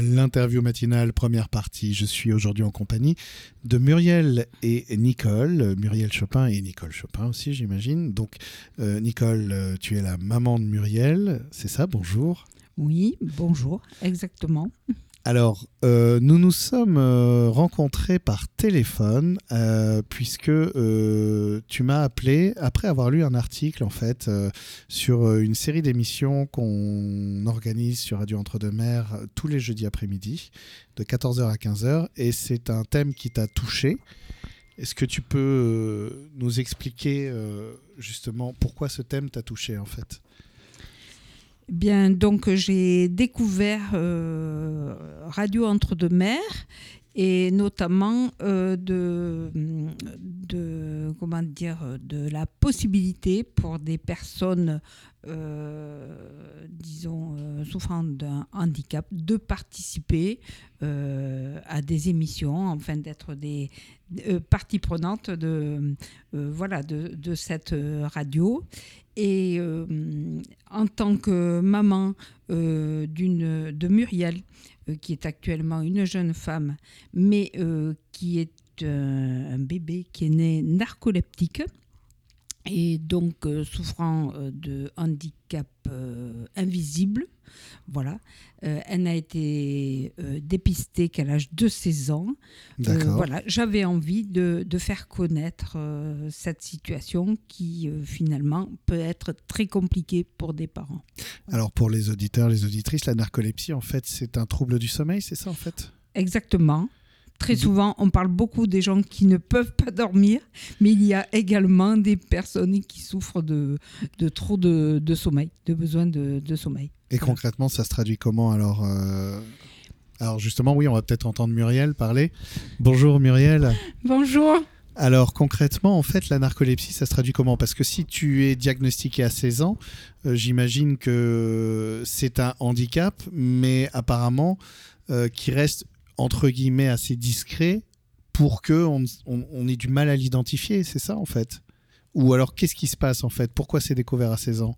l'interview matinale, première partie. Je suis aujourd'hui en compagnie de Muriel et Nicole. Muriel Chopin et Nicole Chopin aussi, j'imagine. Donc, euh, Nicole, euh, tu es la maman de Muriel, c'est ça? Bonjour. Oui, bonjour, exactement. Alors, euh, nous nous sommes euh, rencontrés par téléphone euh, puisque tu m'as appelé après avoir lu un article en fait sur une série d'émissions qu'on organise sur Radio Entre-deux-Mers tous les jeudis après-midi de 14h à 15h et c'est un thème qui t'a touché. Est-ce que tu peux nous expliquer justement pourquoi ce thème t'a touché en fait? Bien, donc j'ai découvert Radio Entre-deux-Mers et notamment euh, de, de, comment dire, de la possibilité pour des personnes, euh, disons, souffrant d'un handicap, de participer à des émissions, enfin d'être des parties prenantes de, voilà, de, de cette radio. Et euh, en tant que maman euh, d'une, de Muriel, euh, qui est actuellement une jeune femme, mais qui est un bébé qui est né narcoleptique, et donc souffrant de handicap invisible, voilà. Euh, elle n'a été euh, dépistée qu'à l'âge de 16 ans. Euh, voilà, j'avais envie de, faire connaître cette situation qui finalement peut être très compliquée pour des parents. Alors pour les auditeurs, les auditrices, la narcolepsie en fait c'est un trouble du sommeil, c'est ça en fait? Exactement. Très souvent, on parle beaucoup des gens qui ne peuvent pas dormir, mais il y a également des personnes qui souffrent de, de trop de, de, sommeil, de besoin de, de sommeil. Et concrètement, ça se traduit comment alors euh, Alors justement, oui, on va peut-être entendre Muriel parler. Bonjour Muriel. Bonjour. Alors concrètement, en fait, la narcolepsie, ça se traduit comment? Parce que si tu es diagnostiqué à 16 ans, euh, j'imagine que c'est un handicap, mais apparemment euh, qui reste entre guillemets assez discret pour que on, ait du mal à l'identifier, c'est ça en fait? Ou alors qu'est-ce qui se passe en fait? Pourquoi c'est découvert à 16 ans?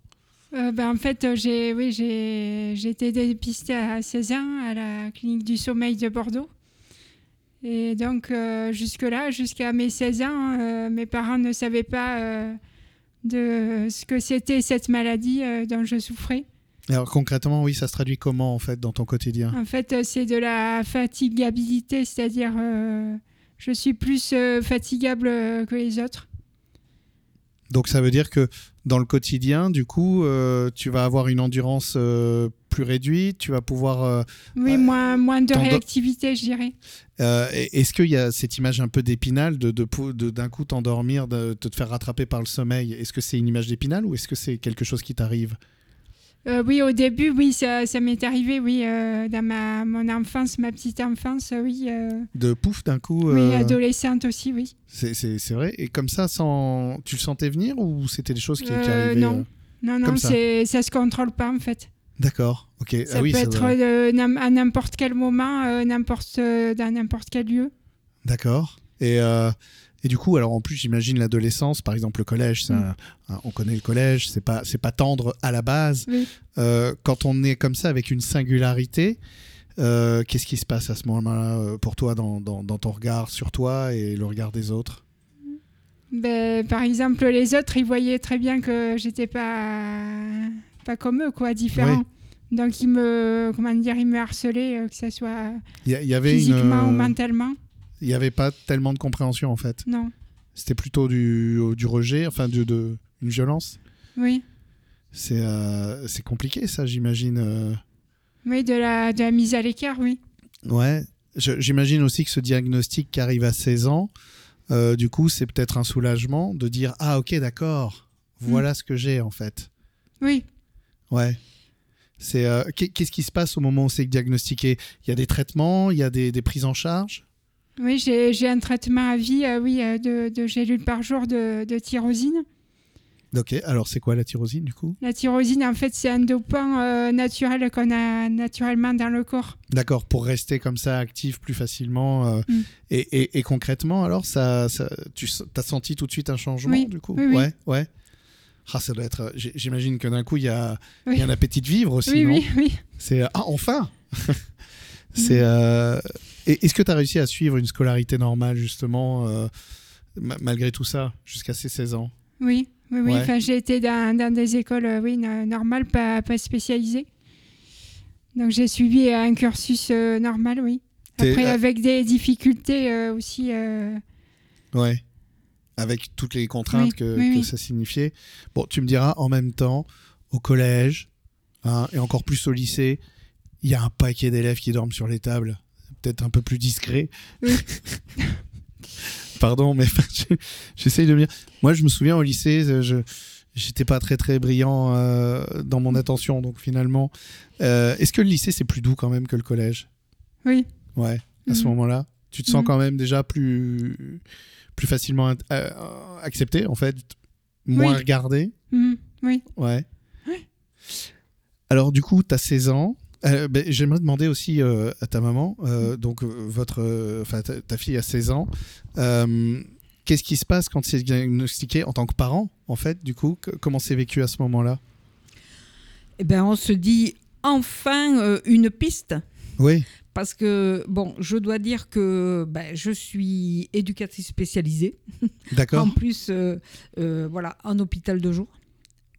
Euh, ben, en fait, euh, j'ai oui, j'ai été dépistée à 16 ans à la clinique du sommeil de Bordeaux. Et donc, euh, jusque-là, jusqu'à mes 16 ans, mes parents ne savaient pas de ce que c'était cette maladie dont je souffrais. Alors concrètement, oui, ça se traduit comment en fait dans ton quotidien? En fait, euh, c'est de la fatigabilité, c'est-à-dire euh, je suis plus euh, fatigable que les autres. Donc ça veut dire que dans le quotidien, du coup, tu vas avoir une endurance plus réduite, tu vas pouvoir... oui, moins, moins de réactivité, je dirais. Est-ce qu'il y a cette image un peu d'épinal, de, de, d'un coup t'endormir, de, te faire rattraper par le sommeil? Est-ce que c'est une image d'épinal ou est-ce que c'est quelque chose qui t'arrive? Euh, oui, au début, oui, ça, m'est arrivé, oui, euh, dans ma, mon enfance, ma petite enfance, oui. Euh. De pouf d'un coup Oui, adolescente aussi, oui. C'est vrai. Et comme ça, sans... tu le sentais venir ou c'était des choses qui, qui arrivaient Non, non, non, ça? ça se contrôle pas en fait. D'accord, ok. Ça ah peut être à n'importe quel moment, n'importe dans n'importe quel lieu. D'accord. Et et du coup, alors en plus, j'imagine l'adolescence, par exemple le collège, ça, mm. hein, on connaît le collège, c'est pas, c'est pas tendre à la base. Euh, quand on est comme ça avec une singularité, euh, qu'est-ce qui se passe à ce moment-là euh, pour toi dans, dans, ton regard sur toi et le regard des autres? Ben, Par exemple, les autres, ils voyaient très bien que j'étais pas, pas comme eux, quoi, différent. Donc ils me, comment dire, ils me harcelaient, que ce soit y, y avait physiquement ou mentalement il n'y avait pas tellement de compréhension en fait. Non. C'était plutôt du, du, rejet, enfin de, de, une violence. Oui. C'est euh, compliqué ça, j'imagine. Euh. Oui, de la, de la mise à l'écart, oui. Ouais. J'imagine aussi que ce diagnostic qui arrive à 16 ans, euh, du coup, c'est peut-être un soulagement de dire Ah, ok, d'accord, voilà mm. ce que j'ai en fait. Oui. Ouais. C'est qu'est-ce qui se passe au moment où c'est diagnostiqué? Il y a des traitements, il y a des, des prises en charge? Oui, j'ai un traitement à vie euh, oui, euh, de, de gélules par jour de, de tyrosine. Ok, alors c'est quoi la tyrosine du coup? La tyrosine, en fait, c'est un dopant euh, naturel qu'on a naturellement dans le corps. D'accord, pour rester comme ça actif plus facilement. Mm. et, et, concrètement, alors, ça, ça tu as senti tout de suite un changement du coup? oui, Ouais, ouais. Ah, ça doit être. J'imagine que d'un coup, il y, a, y a un appétit de vivre aussi. Oui, non? oui, oui. C'est. Ah, enfin C'est. euh, et Est-ce que tu as réussi à suivre une scolarité normale, justement, euh, ma- malgré tout ça, jusqu'à ces 16 ans? Oui, oui, oui. Ouais. Enfin, j'ai été dans, dans des écoles euh, oui, no- normales, pas, pas spécialisées. Donc j'ai suivi un cursus euh, normal, oui. Après, euh, avec des difficultés euh, aussi. euh, Ouais. Avec toutes les contraintes Oui, que, oui, que oui. ça signifiait. Bon, tu me diras, en même temps, au collège, hein, et encore plus au lycée, il y a un paquet d'élèves qui dorment sur les tables. Peut-être un peu plus discret. Oui. Pardon, mais je- j'essaye de me dire. Moi, je me souviens au lycée, euh, je j'étais pas très très brillant euh, dans mon attention, donc finalement, euh, est-ce que le lycée c'est plus doux quand même que le collège? Oui. Ouais. À ce Mhm. moment-là, tu te sens Mhm. quand même déjà plus plus facilement euh, accepté en fait, moins Oui. regardé. Mhm, oui. Ouais. Ouais. Alors du coup, tu as 16 ans. Euh, ben, J'aimerais demander aussi euh, à ta maman, euh, donc votre, ta, ta fille a 16 ans. Qu'est-ce qui se passe quand c'est diagnostiqué en tant que parent, en fait, du coup? Que- Comment c'est vécu à ce moment-là? Eh ben, on se dit enfin une piste. Oui. Parce que, bon, je dois dire que ben, je suis éducatrice spécialisée. D'accord. En plus, voilà, en hôpital de jour.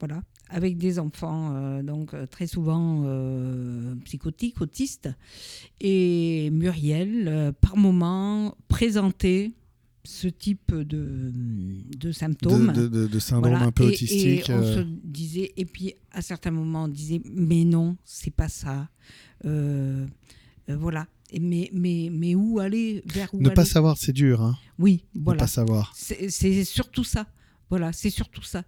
Voilà. Avec des enfants, euh, donc euh, très souvent euh, psychotiques, autistes. Et Muriel, euh, par moment, présentait ce type de, de symptômes. De, de- de- de syndrome Voilà. un peu Et- autistique. Et, on se disait, et puis à certains moments, on disait, mais non, c'est pas ça. Voilà. Mais, mais, mais où aller? Vers où Ne pas savoir, c'est dur. Hein. Oui, Ne pas savoir. C'est surtout ça. Voilà, c'est surtout ça.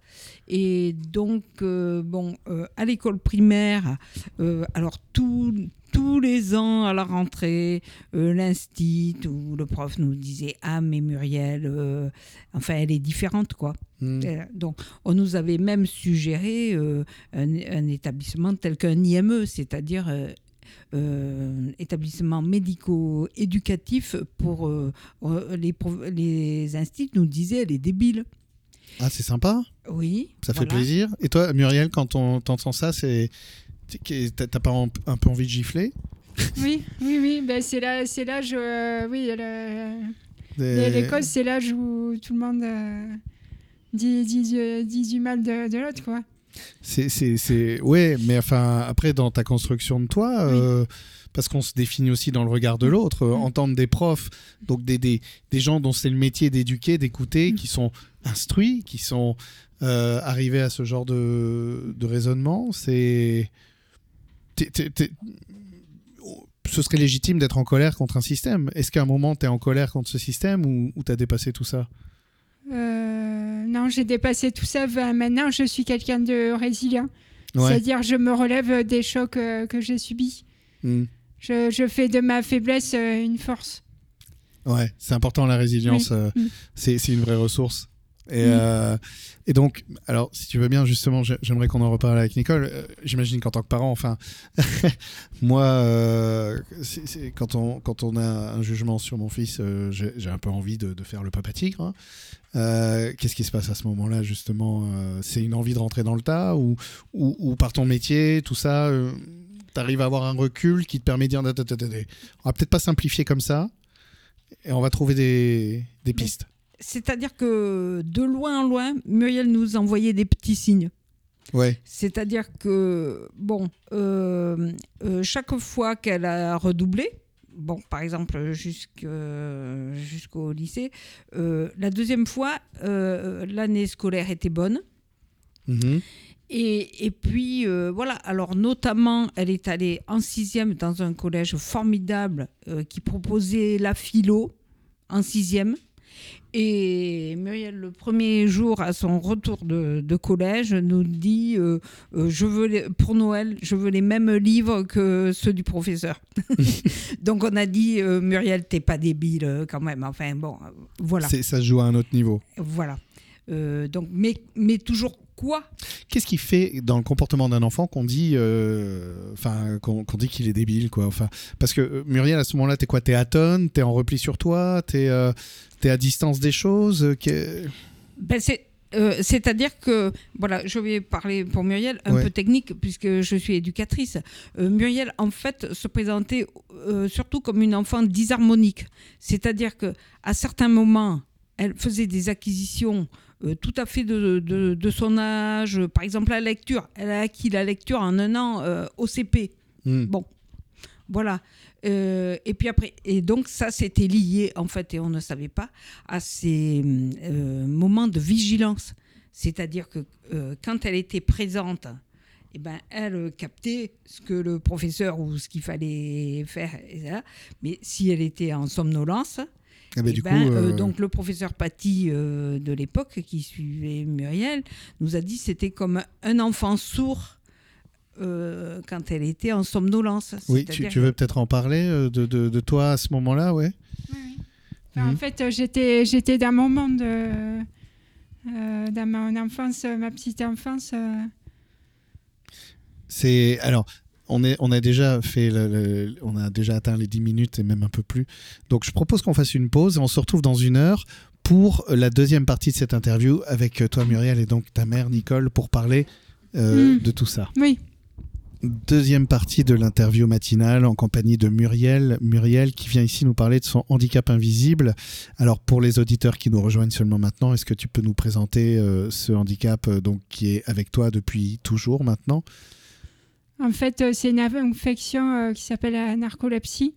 Et donc, euh, bon, euh, à l'école primaire, euh, alors tout- tous les ans à la rentrée, l'instit ou le prof nous disait Ah, mais Muriel, enfin, elle est différente, quoi. Hmm. Donc, on nous avait même suggéré un, un établissement tel qu'un IME, c'est-à-dire euh, euh, établissement médico-éducatif pour euh, les, les instituts nous disaient elle est débile. Ah, c'est sympa. Oui. Ça fait plaisir. Et toi, Muriel, quand on t'entend ça, c'est t'as pas un un peu envie de gifler? Oui, oui, oui. Ben, c'est là, c'est l'âge. euh, oui, Des- l'école, c'est l'âge où tout le monde euh, dit, dit, dit du mal de, de l'autre, quoi. C'est. Ouais, mais enfin, après, dans ta construction de toi, Oui. euh, parce qu'on se définit aussi dans le regard de l'autre, euh, Mm. entendre des profs, donc des, des, des gens dont c'est le métier d'éduquer, d'écouter, Mm. qui sont instruits, qui sont euh, arrivés à ce genre de, de raisonnement, c'est... t'es- t'es- t'es- Ce serait légitime d'être en colère contre un système. Est-ce qu'à un moment, tu es en colère contre ce système ou, ou tu as dépassé tout ça? Euh, non, j'ai dépassé tout ça. Ben, maintenant, je suis quelqu'un de résilient. Ouais. C'est-à-dire, je me relève des chocs euh, que j'ai subis. Mm. Je, je fais de ma faiblesse une force. Ouais, c'est important la résilience, Oui. euh, Mm. c'est c'est une vraie ressource. Et, Mm. euh, et donc, alors, si tu veux bien, justement, j'ai- j'aimerais qu'on en reparle avec Nicole. Euh, J'imagine qu'en tant que parent, enfin, moi, euh, quand, on, quand on a un jugement sur mon fils, j'ai un peu envie de, de faire le papa tigre. hein. Qu'est-ce qui se passe à ce moment-là, justement C'est une envie de rentrer dans le tas ou, ou, ou par ton métier, tout ça T'arrives à avoir un recul qui te permet de dire on va peut-être pas simplifier comme ça et on va trouver des, des pistes. C'est-à-dire que de loin en loin, Muriel nous envoyait des petits signes. Ouais. C'est-à-dire que, bon, euh, euh, chaque fois qu'elle a redoublé, bon, par exemple jusqu'au lycée, euh, la deuxième fois, l'année scolaire était bonne. Mhm. Et, et puis, euh, voilà, alors notamment, elle est allée en sixième dans un collège formidable euh, qui proposait la philo en sixième. Et Muriel, le premier jour à son retour de, de collège, nous dit euh, euh, je veux les- pour Noël, je veux les mêmes livres que ceux du professeur. Donc on a dit euh, Muriel, t'es pas débile quand même. Enfin bon, voilà, Ça se joue à un autre niveau. voilà. Euh, donc, mais, mais toujours Qu'est-ce qui fait dans le comportement d'un enfant qu'on dit, euh, enfin, qu'on dit qu'il est débile, quoi. Enfin, parce que euh, Muriel, à ce moment-là, t'es quoi T'es atone T'es en repli sur toi T'es euh, t'es à distance des choses Ben, c'est euh, c'est-à-dire que, voilà, je vais parler pour Muriel, un Ouais. peu technique, puisque je suis éducatrice. Euh, Muriel, en fait, se présentait euh, surtout comme une enfant disharmonique. C'est-à-dire que à certains moments, elle faisait des acquisitions euh, tout à fait de, de- de son âge. Par exemple, la lecture. Elle a acquis la lecture en un an euh, au CP. Hmm. Bon, voilà. Euh, et puis après, et donc ça, c'était lié, en fait, et on ne savait pas, à ces moments de vigilance. C'est-à-dire que quand elle était présente, eh ben, elle captait ce que le professeur ou ce qu'il fallait faire. Mais si elle était en somnolence, Ah bah, eh du ben, coup, euh, euh, donc le professeur Paty euh, de l'époque qui suivait Muriel nous a dit que c'était comme un enfant sourd euh, quand elle était en somnolence. oui, tu, veux peut-être en parler euh, de, de- de toi à ce moment-là, ouais Oui, oui. Enfin, Mhm. En fait, j'étais, j'étais dans mon monde, euh, dans mon enfance, ma petite enfance. euh. C'est alors on est on a déjà fait le- le- on a déjà atteint les 10 minutes et même un peu plus. Donc je propose qu'on fasse une pause et on se retrouve dans une heure pour la deuxième partie de cette interview avec toi Muriel et donc ta mère Nicole pour parler euh, Mm. de tout ça. Oui, Deuxième partie de l'interview matinale en compagnie de Muriel. Muriel qui vient ici nous parler de son handicap invisible. Alors pour les auditeurs qui nous rejoignent seulement maintenant, est-ce que tu peux nous présenter euh, ce handicap euh, donc qui est avec toi depuis toujours maintenant? En fait, euh, c'est une infection euh, qui s'appelle la narcolepsie,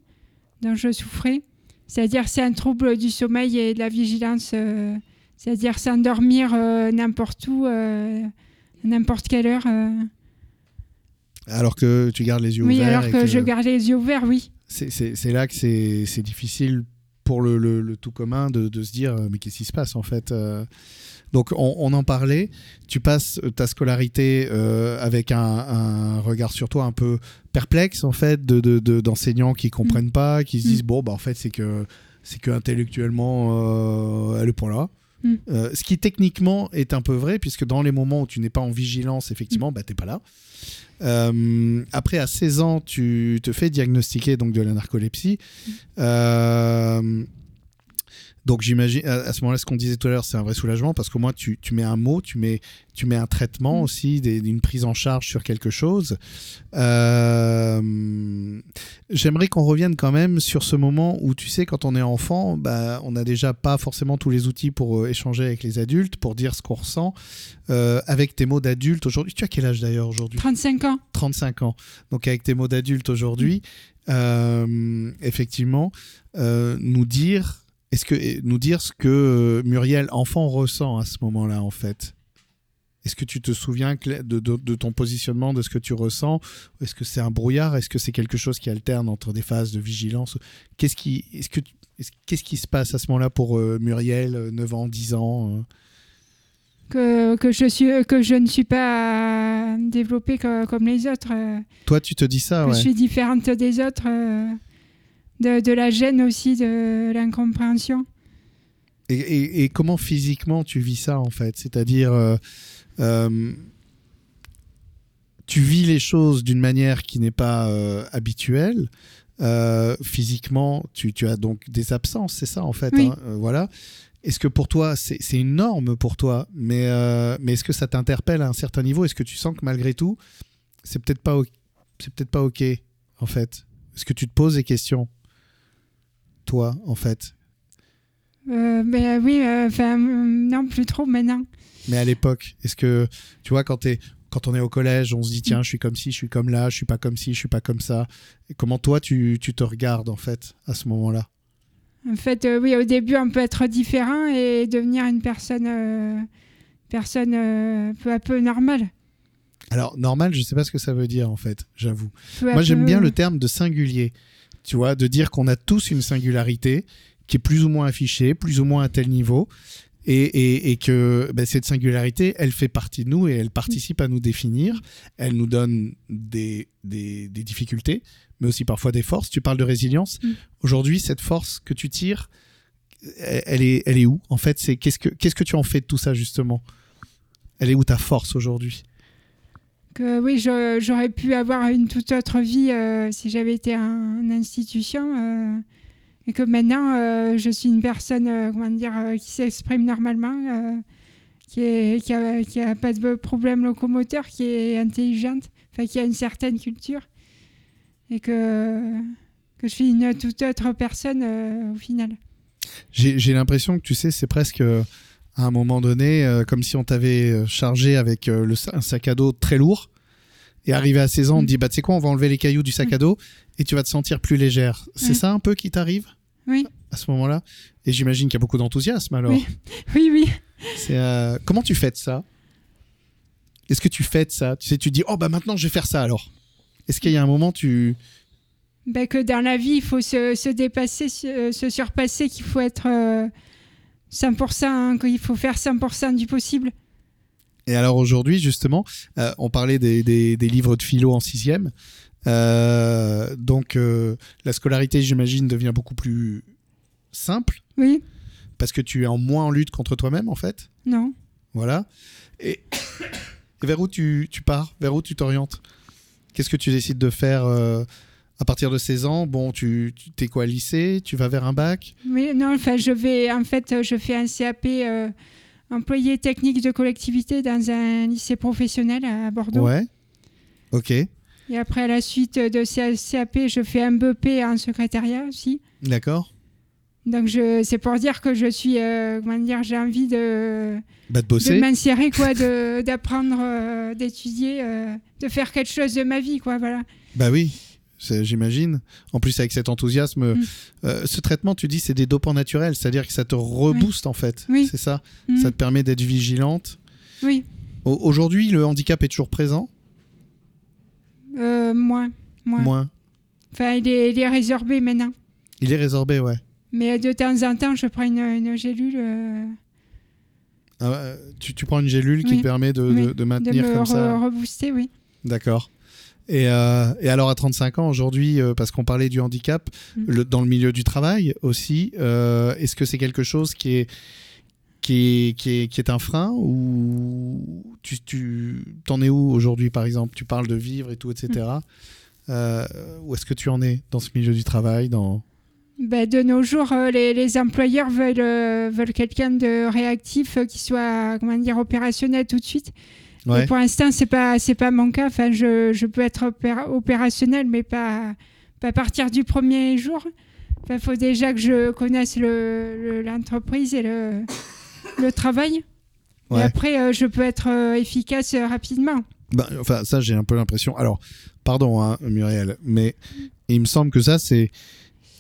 dont je souffrais. C'est-à-dire, c'est un trouble du sommeil et de la vigilance. euh, c'est-à-dire s'endormir euh, n'importe où, euh, à n'importe quelle heure. euh. Alors que tu gardes les yeux Oui, ouverts. alors et que, je garde les yeux ouverts, oui. c'est- là que c'est difficile pour le, le- le tout commun de, de se dire mais qu'est-ce qui se passe en fait. Donc on, on en parlait tu passes euh, ta scolarité euh, avec un, un regard sur toi un peu perplexe en fait de de- de- d'enseignants qui comprennent pas qui se Mm. disent bon bah en fait c'est que c'est que intellectuellement euh, elle est pas là Mm. Euh, ce qui techniquement est un peu vrai puisque dans les moments où tu n'es pas en vigilance effectivement bah t'es pas là euh, après, à 16 ans, tu te fais diagnostiquer donc de la narcolepsie. Euh, donc j'imagine, à, à ce moment-là, ce qu'on disait tout à l'heure, c'est un vrai soulagement parce qu'au moins tu, tu mets un mot, tu mets, tu mets un traitement Mm. aussi, des- une prise en charge sur quelque chose. Euh, J'aimerais qu'on revienne quand même sur ce moment où tu sais, quand on est enfant, bah, on n'a déjà pas forcément tous les outils pour euh, échanger avec les adultes, pour dire ce qu'on ressent. Euh, avec tes mots d'adulte aujourd'hui, tu as quel âge d'ailleurs aujourd'hui? 35 ans. 35 ans. Donc avec tes mots d'adulte aujourd'hui, euh, effectivement, nous dire, est-ce que nous dire ce que euh, Muriel enfant ressent à ce moment-là en fait? Est-ce que tu te souviens de, de- de ton positionnement, de ce que tu ressens? Est-ce que c'est un brouillard? Est-ce que c'est quelque chose qui alterne entre des phases de vigilance? Qu'est-ce qui, est-ce que, se passe à ce moment-là pour euh, Muriel, euh, 9 ans, 10 ans euh? Que, que, je suis, que je ne suis pas développée co- comme les autres. euh, Toi, tu te dis ça, que ouais. je suis différente des autres. De, de la gêne aussi, de l'incompréhension. Et, et- et comment physiquement tu vis ça en fait? C'est-à-dire, euh, euh, tu vis les choses d'une manière qui n'est pas euh, habituelle. Physiquement, tu, tu as donc des absences, c'est ça en fait. Oui. hein, voilà. Est-ce que pour toi, c'est c'est une norme pour toi? Mais, mais est-ce que ça t'interpelle à un certain niveau? Est-ce que tu sens que malgré tout, c'est peut-être pas, c'est peut-être pas ok en fait? Est-ce que tu te poses des questions, toi, en fait ben oui, euh, enfin, non, plus trop maintenant. Mais à l'époque, est-ce que, tu vois, quand, t'es- quand on est au collège, on se dit, tiens, je suis comme ci, je suis comme là, je suis pas comme ci, je suis pas comme ça. Et comment toi, tu, tu te regardes, en fait, à ce moment-là? En fait, euh, oui, au début, on peut être différent et devenir une personne, euh, personne euh, peu à peu normale. Alors, normal, je sais pas ce que ça veut dire, en fait, j'avoue. Moi, j'aime bien le terme de singulier. Tu vois, de dire qu'on a tous une singularité qui est plus ou moins affichée, plus ou moins à tel niveau. Et, et- et que ben, cette singularité, elle fait partie de nous et elle participe à nous définir. Elle nous donne des, des, des difficultés, mais aussi parfois des forces. Tu parles de résilience. Mm. Aujourd'hui, cette force que tu tires, elle est, elle est où En fait, c'est qu'est-ce que qu'est-ce que tu en fais de tout ça justement? Elle est où ta force aujourd'hui? Que oui, j'aurais pu avoir une toute autre vie euh, si j'avais été en, institution. euh, et que maintenant, euh, je suis une personne, comment dire, qui s'exprime normalement. qui est qui a, pas de problème locomoteur, qui est intelligente, qui a une certaine culture et que que je suis une toute autre personne au final. J'ai l'impression que tu sais, c'est presque à un moment donné euh, comme si on t'avait euh, chargé avec euh, le, un sac à dos très lourd. Et arrivé à 16 ans, on te dit bah tu sais quoi, on va enlever les cailloux du sac à dos et tu vas te sentir plus légère. C'est Oui. ça un peu qui t'arrive Oui, à ce moment-là? Et j'imagine qu'il y a beaucoup d'enthousiasme alors. Oui. oui, euh, comment tu fêtes ça? Est-ce que tu fêtes ça? Tu sais, tu dis oh bah maintenant je vais faire ça alors. Est-ce qu'il y a un moment tu Ben, que dans la vie, il faut se, se dépasser, se, se surpasser, qu'il faut être 100%, hein, qu'il faut faire 100% du possible. Et alors aujourd'hui, justement, euh, on parlait des, des- des livres de philo en sixième. Euh, donc euh, la scolarité, j'imagine, devient beaucoup plus simple Oui, parce que tu es en moins en lutte contre toi-même, en fait. non. Voilà. Et, et vers où tu, tu pars? Vers où tu t'orientes? Qu'est-ce que tu décides de faire à partir de 16 ans Bon, tu, tu t'es quoi, lycée? Tu vas vers un bac? Oui, non, enfin, je vais, en fait, je fais un CAP euh, employé technique de collectivité dans un lycée professionnel à Bordeaux. Ouais. Ok. Et après, à la suite de ce CAP, je fais un BEP en secrétariat aussi. D'accord. Donc, je, c'est pour dire que je suis, euh, comment dire, j'ai envie de, Bah, de de bosser. m'insérer, quoi, de, d'apprendre, euh, d'étudier, euh, de faire quelque chose de ma vie, quoi, voilà. Bah oui, j'imagine. En plus, avec cet enthousiasme, Mm. euh, ce traitement, tu dis, c'est des dopants naturels, c'est-à-dire que ça te rebooste en fait. Oui. C'est ça. Mm. Ça te permet d'être vigilante. Oui, Au- Aujourd'hui, le handicap est toujours présent euh, moins, moins. Moins. Enfin, il est, il est résorbé maintenant. Il est résorbé, ouais. Mais de temps en temps, je prends une, une gélule euh, Ah, tu, tu prends une gélule qui te permet de, Oui. de- de de maintenir me comme ça. re- rebooster, oui. D'accord. Et, euh, et alors à 35 ans aujourd'hui, euh, parce qu'on parlait du handicap, Mm. le- dans le milieu du travail aussi, euh, est-ce que c'est quelque chose qui est, qui est, qui est, qui est un frein ou tu, tu t'en es où aujourd'hui par exemple? Tu parles de vivre et tout, etc. Mm. Où est-ce que tu en es dans ce milieu du travail dans... Ben, de nos jours, euh, les, les employeurs veulent, euh, veulent quelqu'un de réactif euh, qui soit comment dire, opérationnel tout de suite. Ouais. Et pour l'instant, c'est pas c'est pas mon cas. Enfin, je, je peux être opéra- opérationnel, mais pas pas à partir du premier jour. Il faut déjà que je connaisse le- le- l'entreprise et le, le travail. Ouais. Et après, euh, je peux être euh, efficace euh, rapidement. Ben, enfin, ça, j'ai un peu l'impression. Alors, pardon, hein, Muriel, mais il me semble que ça, c'est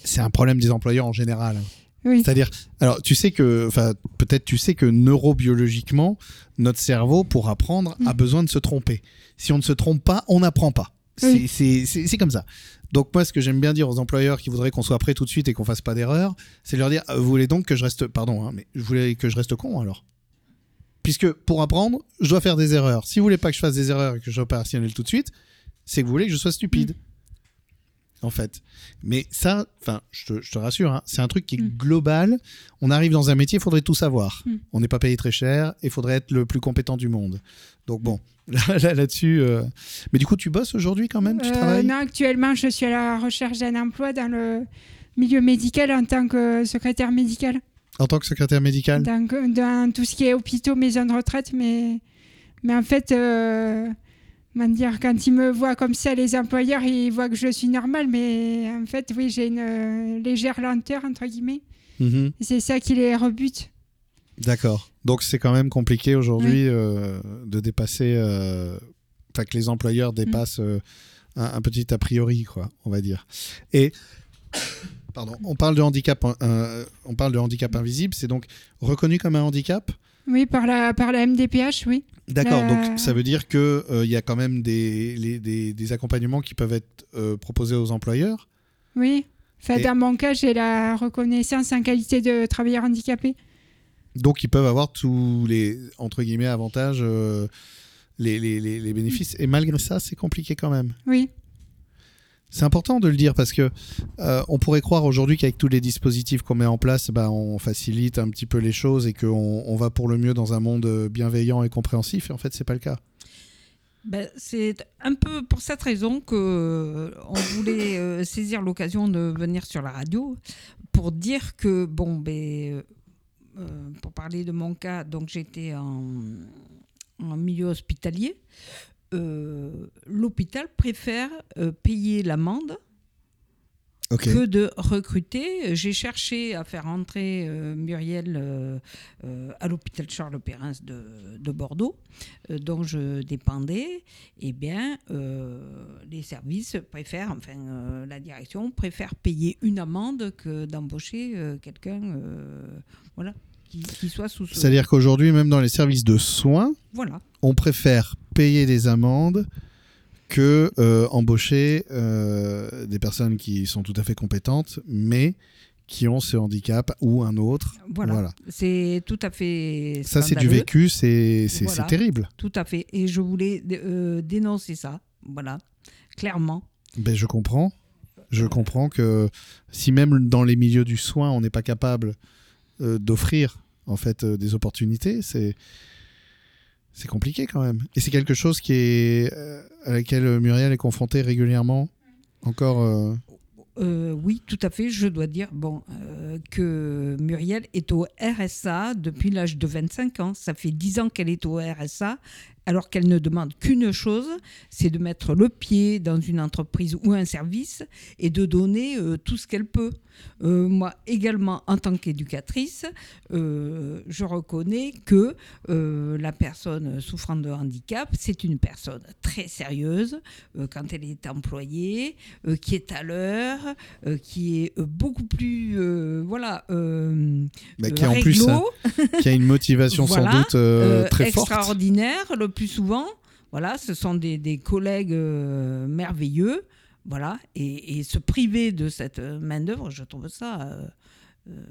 c'est un problème des employeurs en général. Oui. C'est-à-dire, alors, tu sais que, enfin, peut-être tu sais que neurobiologiquement, notre cerveau, pour apprendre, a Mm. besoin de se tromper. Si on ne se trompe pas, on n'apprend pas. C'est- Oui. C'est comme ça. Donc moi, ce que j'aime bien dire aux employeurs qui voudraient qu'on soit prêt tout de suite et qu'on fasse pas d'erreur, c'est de leur dire, Euh, vous voulez donc que je reste, pardon, hein, mais vous voulez que je reste con alors? Puisque pour apprendre, je dois faire des erreurs. Si vous voulez pas que je fasse des erreurs et que je sois opérationnel tout de suite, c'est que vous voulez que je sois stupide. En fait. Mais ça, enfin, je te, je te rassure, hein, c'est un truc qui est Mm. global. On arrive dans un métier, il faudrait tout savoir. Mm. On n'est pas payé très cher et il faudrait être le plus compétent du monde. Donc bon, là, là- là-dessus. euh, Mais du coup, tu bosses aujourd'hui quand même Tu Euh, travailles? non, actuellement, je suis à la recherche d'un emploi dans le milieu médical en tant que secrétaire médical. en tant que secrétaire médical? Dans, dans tout ce qui est hôpitaux, maisons de retraite, mais, mais en fait, euh, dire, quand ils me voient comme ça, les employeurs, ils voient que je suis normale, mais en fait, oui, j'ai une euh, légère lenteur, entre guillemets. Mhm. C'est ça qui les rebute. D'accord. Donc c'est quand même compliqué aujourd'hui euh, de dépasser, euh, enfin que les employeurs Mm. dépassent euh, un, un petit a priori, quoi, on va dire. Et pardon, on parle de handicap, on parle de handicap invisible, c'est donc reconnu comme un handicap? Oui, par la, par la MDPH, oui. D'accord. La- Donc ça veut dire que euh, y a quand même des, les- des, des accompagnements qui peuvent être euh, proposés aux employeurs. Oui. Enfin, Et- Dans mon cas, j'ai la reconnaissance en qualité de travailleur handicapé. Donc ils peuvent avoir tous les entre guillemets avantages, euh, les, les, les bénéfices. Et malgré ça, c'est compliqué quand même. Oui. C'est important de le dire parce que euh, on pourrait croire aujourd'hui qu'avec tous les dispositifs qu'on met en place, bah, on facilite un petit peu les choses et qu'on on va pour le mieux dans un monde euh, bienveillant et compréhensif. En fait, c'est pas le cas. Ben, c'est un peu pour cette raison que euh, on voulait euh, saisir l'occasion de venir sur la radio pour dire que bon ben pour parler de mon cas, donc j'étais en milieu hospitalier. Euh, L'hôpital préfère euh, payer l'amende que de recruter. J'ai cherché à faire entrer euh, Muriel à l'hôpital Charles Perrin de, de Bordeaux, dont je dépendais. Eh bien, les services préfèrent, enfin, la direction préfère payer une amende que d'embaucher quelqu'un, voilà, qui, qui soit sous. ce- C'est-à-dire qu'aujourd'hui, même dans les services de soins, Voilà. on préfère payer des amendes que euh, embaucher euh, des personnes qui sont tout à fait compétentes, mais qui ont ce handicap ou un autre. Voilà. Voilà. C'est tout à fait. Ça, c'est du vécu, c'est c'est- Voilà. terrible. Tout à fait. Et je voulais euh, dénoncer ça. Voilà. Clairement. Ben, je comprends. Je comprends que si même dans les milieux du soin, on n'est pas capable d'offrir en fait euh, des opportunités, c'est c'est compliqué quand même. Et c'est quelque chose qui est euh, à laquelle Muriel est confrontée régulièrement. Encore. euh, Euh, oui, tout à fait. Je dois dire bon, euh, que Muriel est au RSA depuis l'âge de 25 ans. Ça fait 10 ans qu'elle est au RSA, alors qu'elle ne demande qu'une chose, c'est de mettre le pied dans une entreprise ou un service et de donner euh, tout ce qu'elle peut. Euh, moi également, en tant qu'éducatrice, euh, je reconnais que la personne souffrant de handicap, c'est une personne très sérieuse quand elle est employée, qui est à l'heure, qui est beaucoup plus, voilà, bah, qui, a en plus, euh, qui a une motivation Voilà, sans doute très forte. extraordinaire le plus souvent. Voilà, ce sont des, des collègues euh, merveilleux. Voilà, et, et se priver de cette euh, main-d'œuvre, je trouve ça. euh,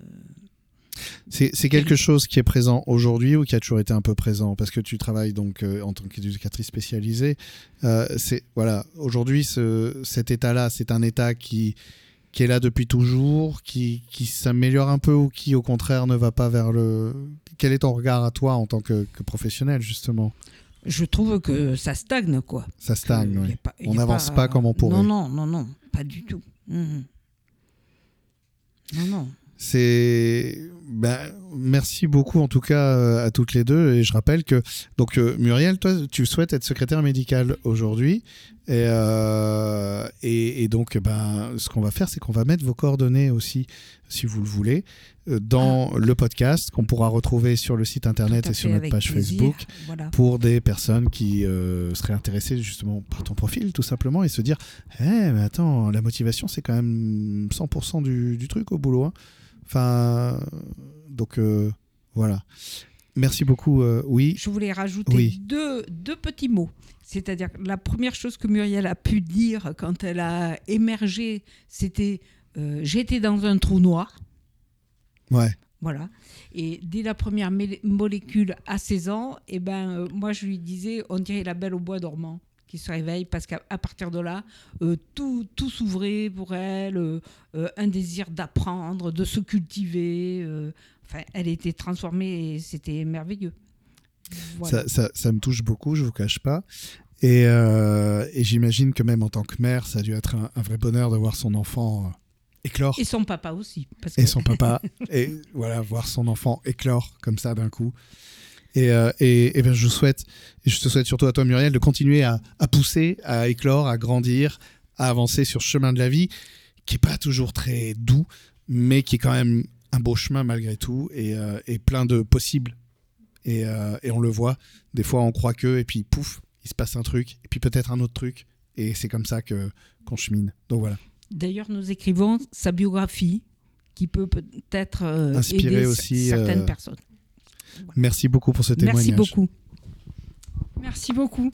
C'est c'est quelque chose qui est présent aujourd'hui ou qui a toujours été un peu présent? Parce que tu travailles donc euh, en tant qu'éducatrice spécialisée. Euh, c'est voilà aujourd'hui ce, cet état-là, c'est un état qui qui est là depuis toujours, qui, qui s'améliore un peu ou qui au contraire ne va pas vers le. Quel est ton regard à toi en tant que, que professionnel justement? Je trouve que ça stagne, quoi. Ça stagne. Oui. pas- On n'avance pas comme on pourrait. Non, non, non, non, pas du tout. Mhm. Non, non. C'est ben, merci beaucoup en tout cas euh, à toutes les deux et je rappelle que donc euh, Muriel toi tu souhaites être secrétaire médicale aujourd'hui et, euh, et, et donc ben ce qu'on va faire c'est qu'on va mettre vos coordonnées aussi si vous le voulez euh, dans le podcast qu'on pourra retrouver sur le site internet et sur notre page plaisir. Facebook Voilà. pour des personnes qui euh, seraient intéressées justement par ton profil tout simplement et se dire eh mais attends la motivation c'est quand même 100% du, du truc au boulot hein. enfin donc euh, voilà merci beaucoup euh, oui Je voulais rajouter Oui. deux, deux petits mots. C'est-à-dire la première chose que Muriel a pu dire quand elle a émergé, c'était euh, J'étais dans un trou noir. ouais Voilà. Et dès la première mé- molécule à 16 ans, eh ben, euh, moi je lui disais on dirait la belle au bois dormant qui se réveille parce qu'à partir de là, euh, tout, tout s'ouvrait pour elle, euh, euh, un désir d'apprendre, de se cultiver. enfin, elle était transformée et c'était merveilleux. Voilà. ça, ça, ça me touche beaucoup je vous cache pas et, et j'imagine que même en tant que mère ça a dû être un, un vrai bonheur de voir son enfant éclore Et son papa aussi. Parce et son papa et voilà voir son enfant éclore comme ça d'un coup et, euh, et, et ben, je souhaite et je te souhaite surtout à toi Muriel de continuer à, à pousser à éclore à grandir à avancer sur ce chemin de la vie qui est pas toujours très doux mais qui est quand même un beau chemin malgré tout et, euh, et plein de possibles. Et, euh, et on le voit des fois on croit que et puis pouf il se passe un truc et puis peut-être un autre truc et c'est comme ça que qu'on chemine. Donc voilà. D'ailleurs, nous écrivons sa biographie qui peut peut-être euh, Inspirer aider aussi, certaines euh, personnes. Merci beaucoup pour ce témoignage Merci beaucoup. Merci beaucoup.